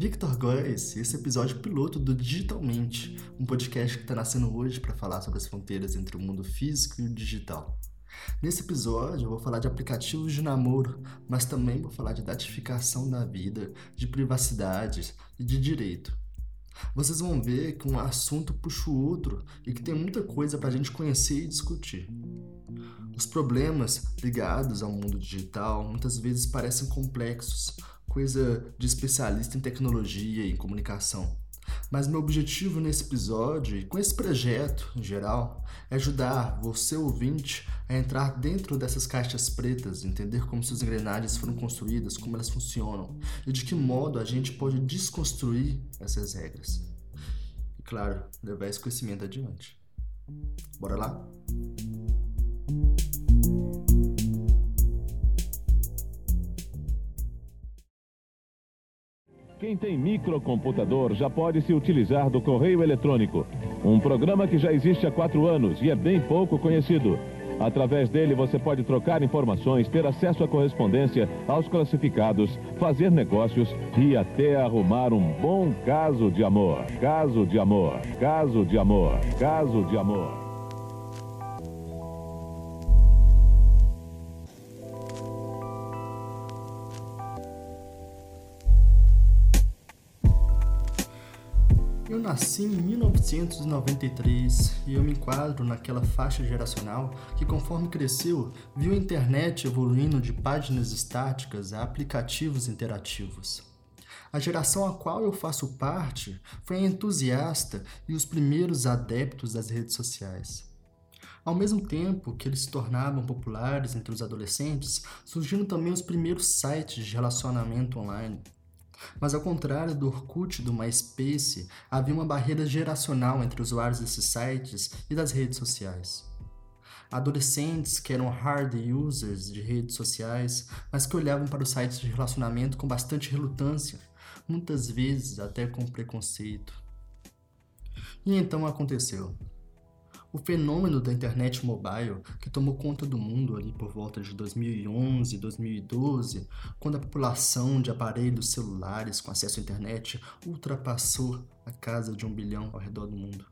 Victor Góes esse episódio piloto do Digitalmente, um podcast que está nascendo hoje para falar sobre as fronteiras entre o mundo físico e o digital. Nesse episódio eu vou falar de aplicativos de namoro, mas também vou falar de datificação da vida, de privacidade e de direito. Vocês vão ver que um assunto puxa o outro e que tem muita coisa para a gente conhecer e discutir. Os problemas ligados ao mundo digital muitas vezes parecem complexos, coisa de especialista em tecnologia e comunicação. Mas meu objetivo nesse episódio e com esse projeto em geral é ajudar você ouvinte a entrar dentro dessas caixas pretas, entender como suas engrenagens foram construídas, como elas funcionam e de que modo a gente pode desconstruir essas regras. E claro, levar esse conhecimento adiante. Bora lá? Quem tem microcomputador já pode se utilizar do correio eletrônico, um programa que já existe há quatro anos e é bem pouco conhecido. Através dele você pode trocar informações, ter acesso à correspondência, aos classificados, fazer negócios e até arrumar um bom caso de amor. Caso de amor, caso de amor, caso de amor. Nasci em 1993 e eu me enquadro naquela faixa geracional que, conforme cresceu, viu a internet evoluindo de páginas estáticas a aplicativos interativos. A geração a qual eu faço parte foi a entusiasta e os primeiros adeptos das redes sociais. Ao mesmo tempo que eles se tornavam populares entre os adolescentes, surgiram também os primeiros sites de relacionamento online. Mas ao contrário do Orkut e do MySpace, havia uma barreira geracional entre usuários desses sites e das redes sociais. Adolescentes que eram hard users de redes sociais, mas que olhavam para os sites de relacionamento com bastante relutância, muitas vezes até com preconceito. E então aconteceu. O fenômeno da internet mobile, que tomou conta do mundo ali por volta de 2011, 2012, quando a população de aparelhos celulares com acesso à internet ultrapassou a casa de um bilhão ao redor do mundo.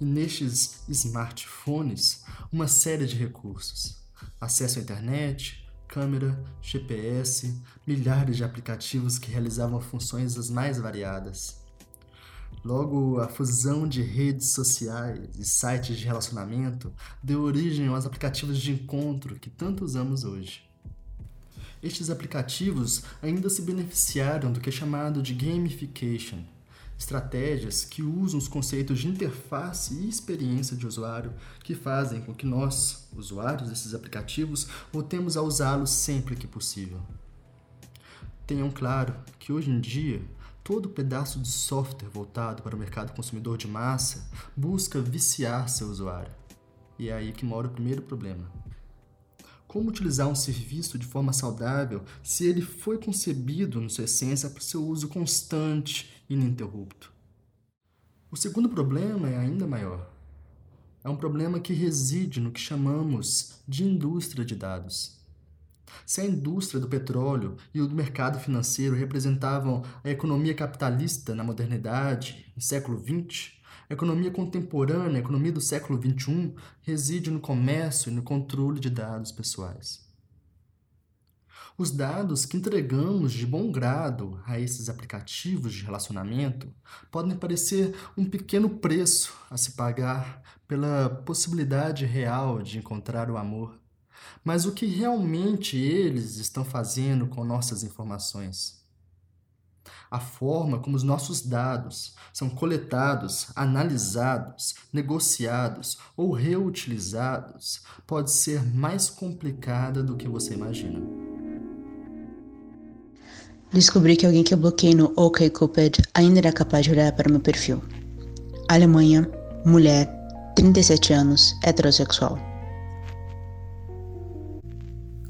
E nestes smartphones, uma série de recursos: acesso à internet, câmera, GPS, milhares de aplicativos que realizavam funções as mais variadas. Logo, a fusão de redes sociais e sites de relacionamento deu origem aos aplicativos de encontro que tanto usamos hoje. Estes aplicativos ainda se beneficiaram do que é chamado de gamification, estratégias que usam os conceitos de interface e experiência de usuário que fazem com que nós, usuários desses aplicativos, voltemos a usá-los sempre que possível. Tenham claro que hoje em dia Todo pedaço de software voltado para o mercado consumidor de massa busca viciar seu usuário. E é aí que mora o primeiro problema. Como utilizar um serviço de forma saudável se ele foi concebido, na sua essência, para seu uso constante e ininterrupto? O segundo problema é ainda maior. É um problema que reside no que chamamos de indústria de dados. Se a indústria do petróleo e o do mercado financeiro representavam a economia capitalista na modernidade, no século XX, a economia contemporânea, a economia do século XXI, reside no comércio e no controle de dados pessoais. Os dados que entregamos de bom grado a esses aplicativos de relacionamento podem parecer um pequeno preço a se pagar pela possibilidade real de encontrar o amor mas o que realmente eles estão fazendo com nossas informações. A forma como os nossos dados são coletados, analisados, negociados ou reutilizados pode ser mais complicada do que você imagina. Descobri que alguém que eu bloqueei no OkCupid ainda era capaz de olhar para meu perfil. Alemanha, mulher, 37 anos, heterossexual.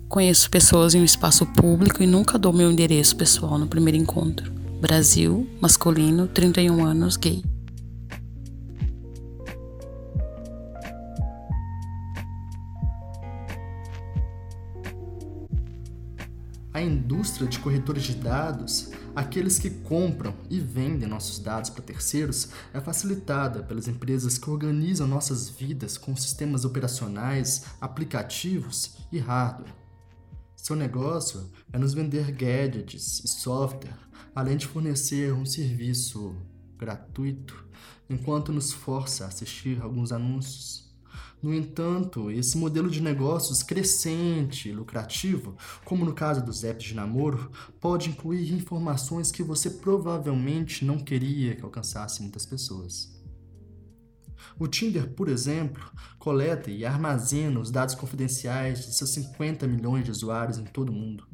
Conheço pessoas em um espaço público e nunca dou meu endereço pessoal no primeiro encontro. Brasil, masculino, 31 anos, gay. A indústria de corretores de dados aqueles que compram e vendem nossos dados para terceiros é facilitada pelas empresas que organizam nossas vidas com sistemas operacionais, aplicativos e hardware. Seu negócio é nos vender gadgets e software, além de fornecer um serviço gratuito, enquanto nos força a assistir alguns anúncios. No entanto, esse modelo de negócios crescente e lucrativo, como no caso dos apps de namoro, pode incluir informações que você provavelmente não queria que alcançasse muitas pessoas. O Tinder, por exemplo, coleta e armazena os dados confidenciais de seus 50 milhões de usuários em todo o mundo.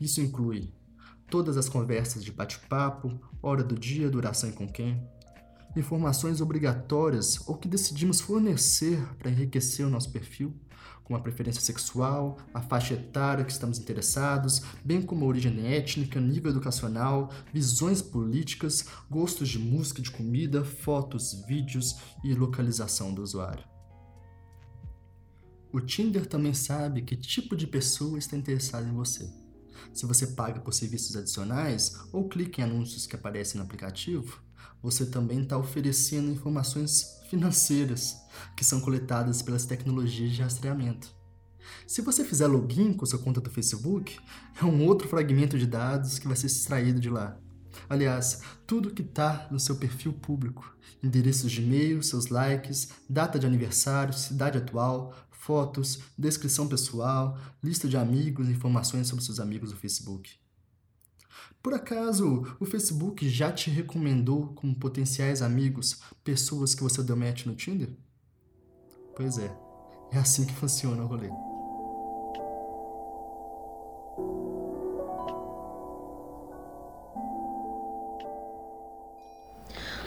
Isso inclui todas as conversas de bate-papo, hora do dia, duração e com quem, informações obrigatórias ou que decidimos fornecer para enriquecer o nosso perfil, como a preferência sexual, a faixa etária que estamos interessados, bem como a origem étnica, nível educacional, visões políticas, gostos de música e de comida, fotos, vídeos e localização do usuário. O Tinder também sabe que tipo de pessoa está interessada em você. Se você paga por serviços adicionais ou clica em anúncios que aparecem no aplicativo, você também está oferecendo informações financeiras que são coletadas pelas tecnologias de rastreamento. Se você fizer login com sua conta do Facebook, é um outro fragmento de dados que vai ser extraído de lá. Aliás, tudo que está no seu perfil público, endereços de e-mail, seus likes, data de aniversário, cidade atual, fotos, descrição pessoal, lista de amigos informações sobre seus amigos do Facebook. Por acaso o Facebook já te recomendou como potenciais amigos pessoas que você deu match no Tinder? Pois é, é assim que funciona o rolê.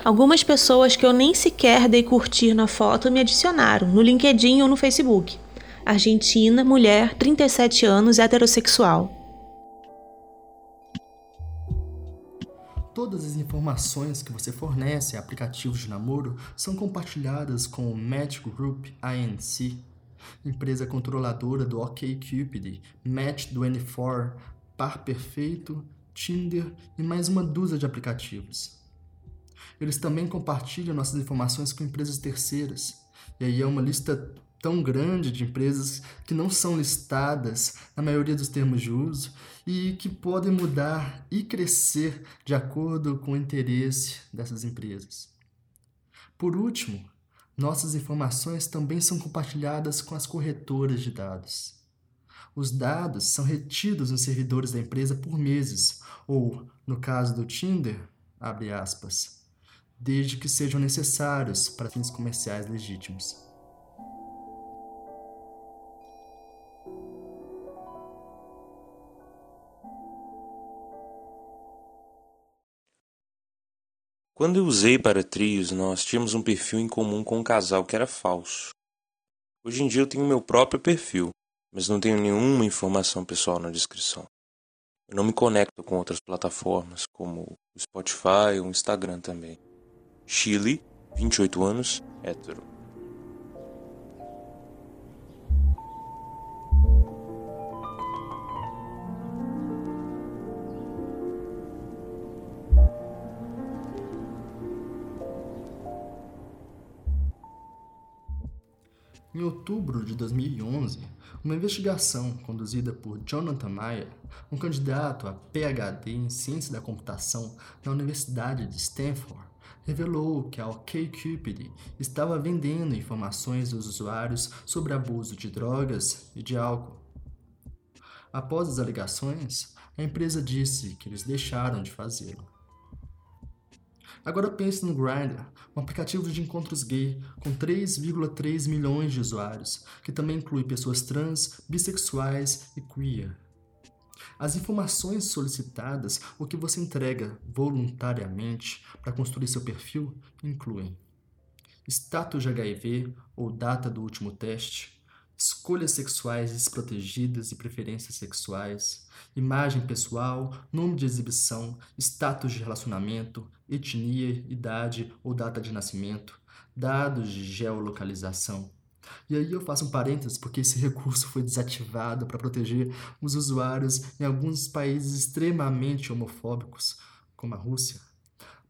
Algumas pessoas que eu nem sequer dei curtir na foto me adicionaram no LinkedIn ou no Facebook. Argentina, mulher, 37 anos, heterossexual. Todas as informações que você fornece a aplicativos de namoro são compartilhadas com o Match Group ANC, empresa controladora do OkCupid, Match24, Par Perfeito, Tinder e mais uma dúzia de aplicativos. Eles também compartilham nossas informações com empresas terceiras, e aí é uma lista tão grande de empresas que não são listadas na maioria dos termos de uso e que podem mudar e crescer de acordo com o interesse dessas empresas. Por último, nossas informações também são compartilhadas com as corretoras de dados. Os dados são retidos nos servidores da empresa por meses, ou, no caso do Tinder, abre aspas, desde que sejam necessários para fins comerciais legítimos. Quando eu usei para trios, nós tínhamos um perfil em comum com um casal que era falso. Hoje em dia eu tenho meu próprio perfil, mas não tenho nenhuma informação pessoal na descrição. Eu não me conecto com outras plataformas, como o Spotify ou o Instagram também. Chile, 28 anos, hétero. Em outubro de 2011, uma investigação conduzida por Jonathan Mayer, um candidato a PhD em Ciência da Computação na Universidade de Stanford, revelou que a OkCupid estava vendendo informações dos usuários sobre abuso de drogas e de álcool. Após as alegações, a empresa disse que eles deixaram de fazê-lo. Agora pense no Grindr, um aplicativo de encontros gay com 3,3 milhões de usuários, que também inclui pessoas trans, bissexuais e queer. As informações solicitadas, o que você entrega voluntariamente para construir seu perfil, incluem status de HIV ou data do último teste, escolhas sexuais desprotegidas e preferências sexuais, imagem pessoal, nome de exibição, status de relacionamento, etnia, idade ou data de nascimento, dados de geolocalização, E aí eu faço um parênteses porque esse recurso foi desativado para proteger os usuários em alguns países extremamente homofóbicos, como a Rússia.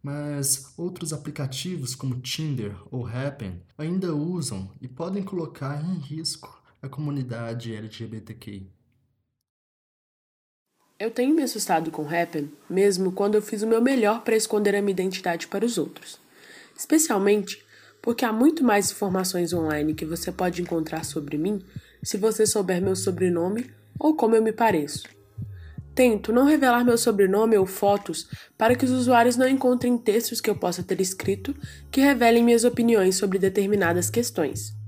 Mas outros aplicativos como Tinder ou Happn ainda usam e podem colocar em risco a comunidade LGBTQI. Eu tenho me assustado com Happn, mesmo quando eu fiz o meu melhor para esconder a minha identidade para os outros. Especialmente porque há muito mais informações online que você pode encontrar sobre mim se você souber meu sobrenome ou como eu me pareço. Tento não revelar meu sobrenome ou fotos para que os usuários não encontrem textos que eu possa ter escrito que revelem minhas opiniões sobre determinadas questões.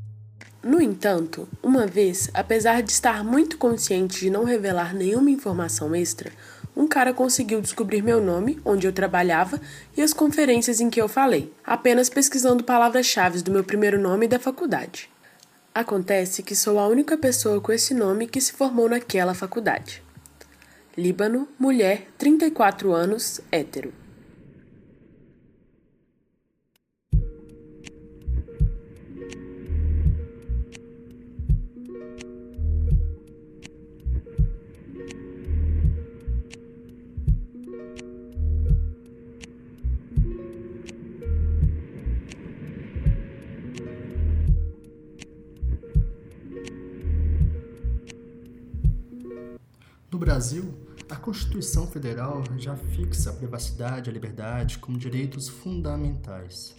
No entanto, uma vez, apesar de estar muito consciente de não revelar nenhuma informação extra, um cara conseguiu descobrir meu nome, onde eu trabalhava e as conferências em que eu falei, apenas pesquisando palavras-chave do meu primeiro nome da faculdade. Acontece que sou a única pessoa com esse nome que se formou naquela faculdade. Líbano, mulher, 34 anos, hétero. Brasil, a Constituição Federal já fixa a privacidade e a liberdade como direitos fundamentais.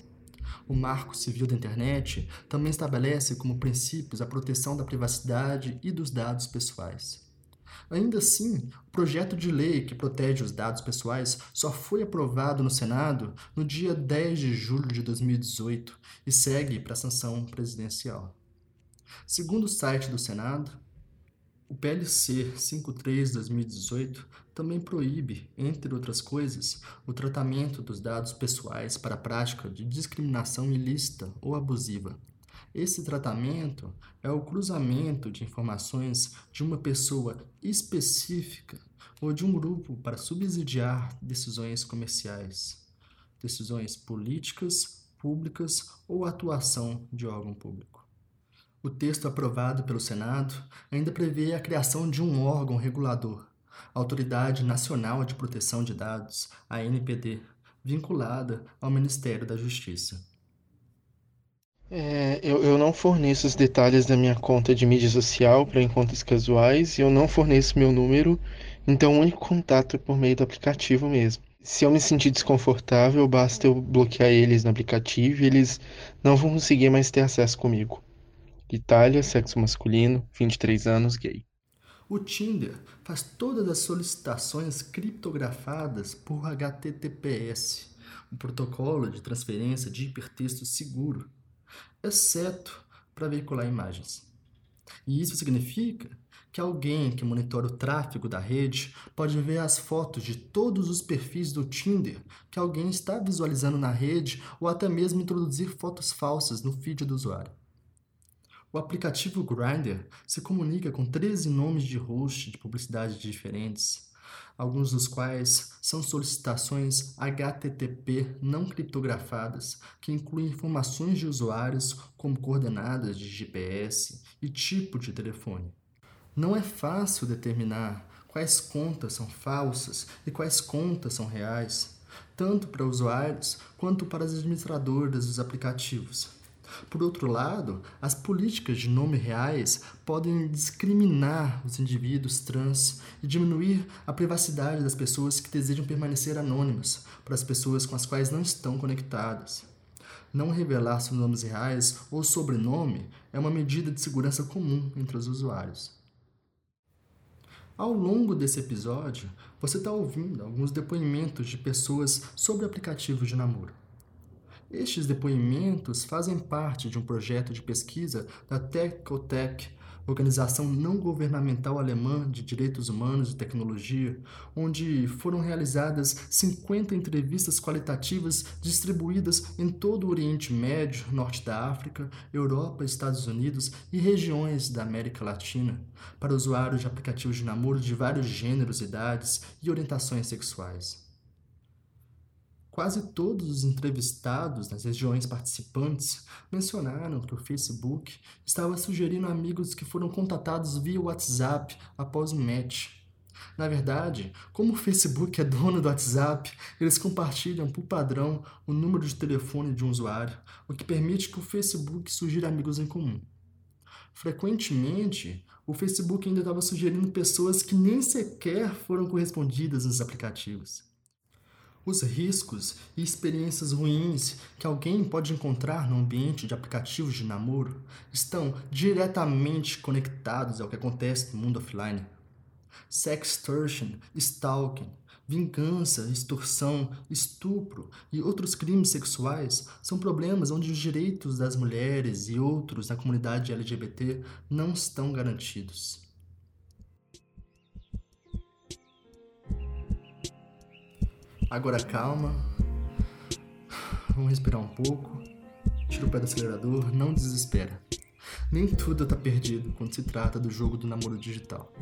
O Marco Civil da Internet também estabelece como princípios a proteção da privacidade e dos dados pessoais. Ainda assim, o projeto de lei que protege os dados pessoais só foi aprovado no Senado no dia 10 de julho de 2018 e segue para a sanção presidencial. Segundo o site do Senado, o PLC 53/2018 também proíbe, entre outras coisas, o tratamento dos dados pessoais para a prática de discriminação ilícita ou abusiva. Esse tratamento é o cruzamento de informações de uma pessoa específica ou de um grupo para subsidiar decisões comerciais, decisões políticas, públicas ou atuação de órgão público. O texto aprovado pelo Senado ainda prevê a criação de um órgão regulador, a Autoridade Nacional de Proteção de Dados, a NPD, vinculada ao Ministério da Justiça. É, eu, eu não forneço os detalhes da minha conta de mídia social para encontros casuais e eu não forneço meu número, então o único contato é por meio do aplicativo mesmo. Se eu me sentir desconfortável, basta eu bloquear eles no aplicativo e eles não vão conseguir mais ter acesso comigo. Itália, sexo masculino, 23 anos, gay. O Tinder faz todas as solicitações criptografadas por HTTPS, um protocolo de transferência de hipertexto seguro, exceto para veicular imagens. E isso significa que alguém que monitora o tráfego da rede pode ver as fotos de todos os perfis do Tinder que alguém está visualizando na rede ou até mesmo introduzir fotos falsas no feed do usuário. O aplicativo Grindr se comunica com 13 nomes de host de publicidade diferentes, alguns dos quais são solicitações HTTP não criptografadas, que incluem informações de usuários como coordenadas de GPS e tipo de telefone. Não é fácil determinar quais contas são falsas e quais contas são reais, tanto para usuários quanto para as administradoras dos aplicativos. Por outro lado, as políticas de nome reais podem discriminar os indivíduos trans e diminuir a privacidade das pessoas que desejam permanecer anônimas para as pessoas com as quais não estão conectadas. Não revelar seus nomes reais ou sobrenome é uma medida de segurança comum entre os usuários. Ao longo desse episódio, você está ouvindo alguns depoimentos de pessoas sobre aplicativos de namoro. Estes depoimentos fazem parte de um projeto de pesquisa da Techotech, organização não governamental alemã de direitos humanos e tecnologia, onde foram realizadas 50 entrevistas qualitativas distribuídas em todo o Oriente Médio, Norte da África, Europa, Estados Unidos e regiões da América Latina, para usuários de aplicativos de namoro de vários gêneros, idades e orientações sexuais. Quase todos os entrevistados nas regiões participantes mencionaram que o Facebook estava sugerindo amigos que foram contatados via WhatsApp após o match. Na verdade, como o Facebook é dono do WhatsApp, eles compartilham por padrão o número de telefone de um usuário, o que permite que o Facebook sugira amigos em comum. Frequentemente, o Facebook ainda estava sugerindo pessoas que nem sequer foram correspondidas nos aplicativos. Os riscos e experiências ruins que alguém pode encontrar no ambiente de aplicativos de namoro estão diretamente conectados ao que acontece no mundo offline. Sextortion, stalking, vingança, extorsão, estupro e outros crimes sexuais são problemas onde os direitos das mulheres e outros na comunidade LGBT não estão garantidos. Agora calma. Vamos respirar um pouco. Tira o pé do acelerador, não desespera. Nem tudo está perdido quando se trata do jogo do namoro digital.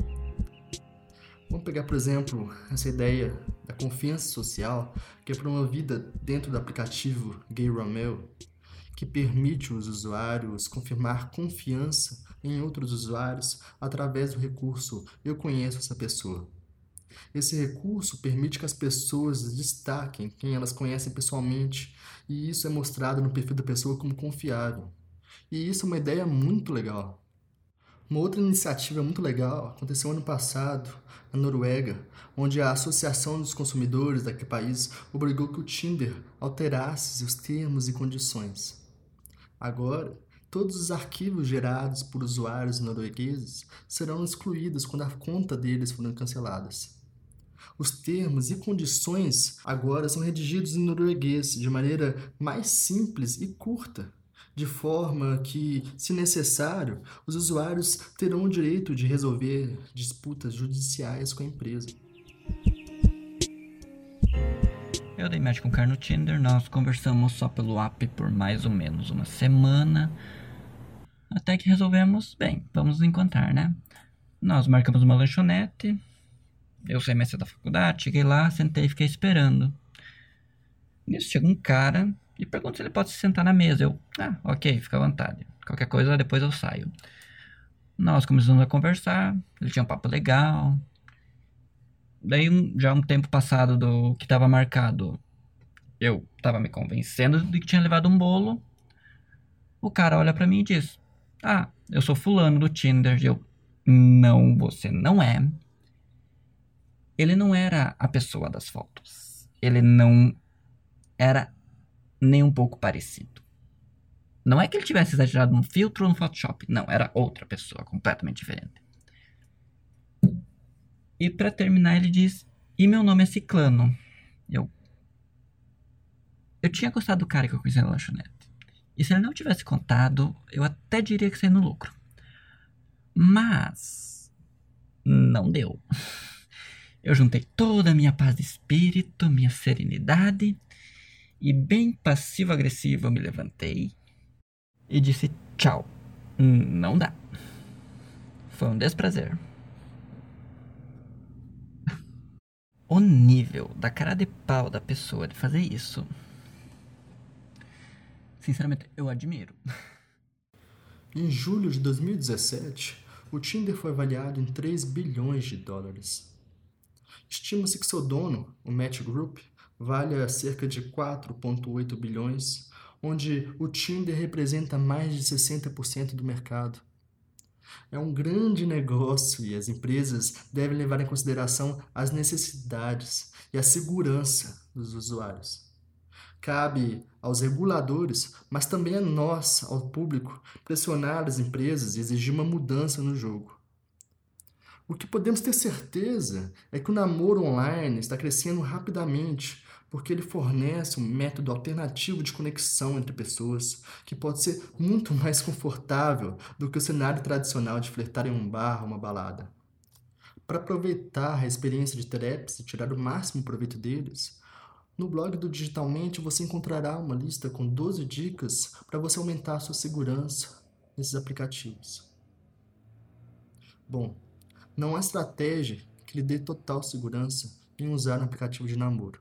Vamos pegar, por exemplo, essa ideia da confiança social que é promovida dentro do aplicativo Gay Romeo, que permite os usuários confirmar confiança em outros usuários através do recurso Eu conheço essa pessoa. Esse recurso permite que as pessoas destaquem quem elas conhecem pessoalmente, e isso é mostrado no perfil da pessoa como confiável. E isso é uma ideia muito legal. Uma outra iniciativa muito legal aconteceu ano passado, na Noruega, onde a Associação dos Consumidores daquele país obrigou que o Tinder alterasse seus termos e condições. Agora, todos os arquivos gerados por usuários noruegueses serão excluídos quando a conta deles forem canceladas. Os termos e condições agora são redigidos em norueguês de maneira mais simples e curta, de forma que, se necessário, os usuários terão o direito de resolver disputas judiciais com a empresa. Eu dei match com o cara no Tinder, nós conversamos só pelo app por mais ou menos uma semana. Até que resolvemos, bem, vamos nos encontrar, né? Nós marcamos uma lanchonete, eu cedo da faculdade, cheguei lá, sentei e fiquei esperando. Nisso chega um cara e pergunta se ele pode se sentar na mesa. Eu, ah, ok, fica à vontade. Qualquer coisa, depois eu saio. Nós começamos a conversar, ele tinha um papo legal. Daí, já um tempo passado do que estava marcado, eu estava me convencendo de que tinha levado um bolo. O cara olha para mim e diz: Ah, eu sou fulano do Tinder. Eu, não, você não é ele não era a pessoa das fotos. Ele não era nem um pouco parecido. Não é que ele tivesse exagerado no filtro ou no Photoshop. Não, era outra pessoa, completamente diferente. E para terminar, ele diz: E meu nome é Ciclano. Eu. Eu tinha gostado do cara que eu conheci na lanchonete. E se ele não tivesse contado, eu até diria que saiu no lucro. Mas. Não deu. Eu juntei toda a minha paz de espírito, minha serenidade, e bem passivo-agressivo me levantei e disse tchau. Não dá. Foi um desprazer. O nível da cara de pau da pessoa de fazer isso. Sinceramente, eu admiro. Em julho de 2017, o Tinder foi avaliado em 3 bilhões de dólares. Estima-se que seu dono, o Match Group, valha cerca de 4,8 bilhões, onde o Tinder representa mais de 60% do mercado. É um grande negócio e as empresas devem levar em consideração as necessidades e a segurança dos usuários. Cabe aos reguladores, mas também a nós, ao público, pressionar as empresas e exigir uma mudança no jogo. O que podemos ter certeza é que o namoro online está crescendo rapidamente, porque ele fornece um método alternativo de conexão entre pessoas que pode ser muito mais confortável do que o cenário tradicional de flertar em um bar ou uma balada. Para aproveitar a experiência de traps e tirar o máximo proveito deles, no blog do Digitalmente você encontrará uma lista com 12 dicas para você aumentar a sua segurança nesses aplicativos. Bom, não há estratégia que lhe dê total segurança em usar um aplicativo de namoro.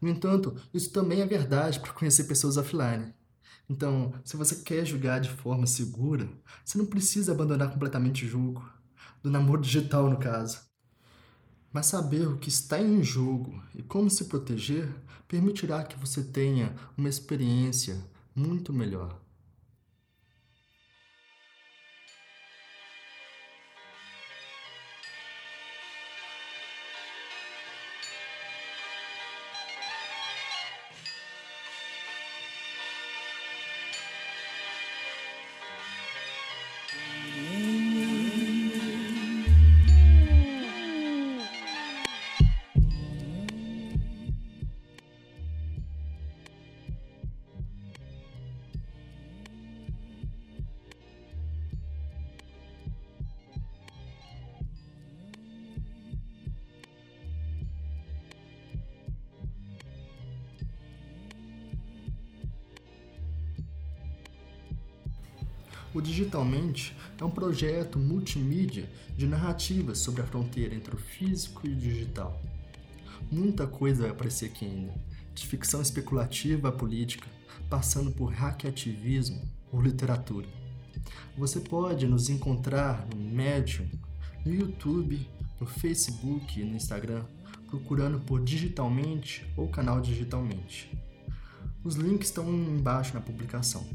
No entanto, isso também é verdade para conhecer pessoas offline. Então, se você quer julgar de forma segura, você não precisa abandonar completamente o jogo, do namoro digital no caso. Mas saber o que está em jogo e como se proteger permitirá que você tenha uma experiência muito melhor. O Digitalmente é um projeto multimídia de narrativas sobre a fronteira entre o físico e o digital. Muita coisa vai aparecer aqui ainda, de ficção especulativa à política, passando por hackativismo ou literatura. Você pode nos encontrar no Medium, no YouTube, no Facebook e no Instagram, procurando por Digitalmente ou canal Digitalmente. Os links estão embaixo na publicação.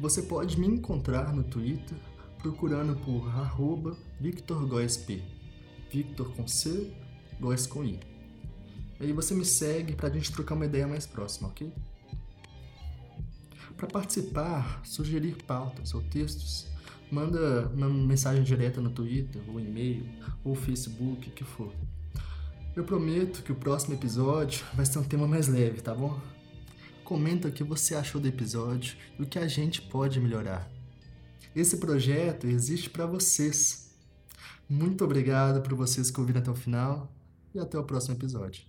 Você pode me encontrar no Twitter procurando por arroba VictorGoesP. Victor com C, Góes com I. Aí você me segue para a gente trocar uma ideia mais próxima, ok? Para participar, sugerir pautas ou textos, manda uma mensagem direta no Twitter, ou e-mail, ou Facebook, o que for. Eu prometo que o próximo episódio vai ser um tema mais leve, tá bom? Comenta o que você achou do episódio e o que a gente pode melhorar. Esse projeto existe para vocês. Muito obrigado por vocês que ouviram até o final e até o próximo episódio.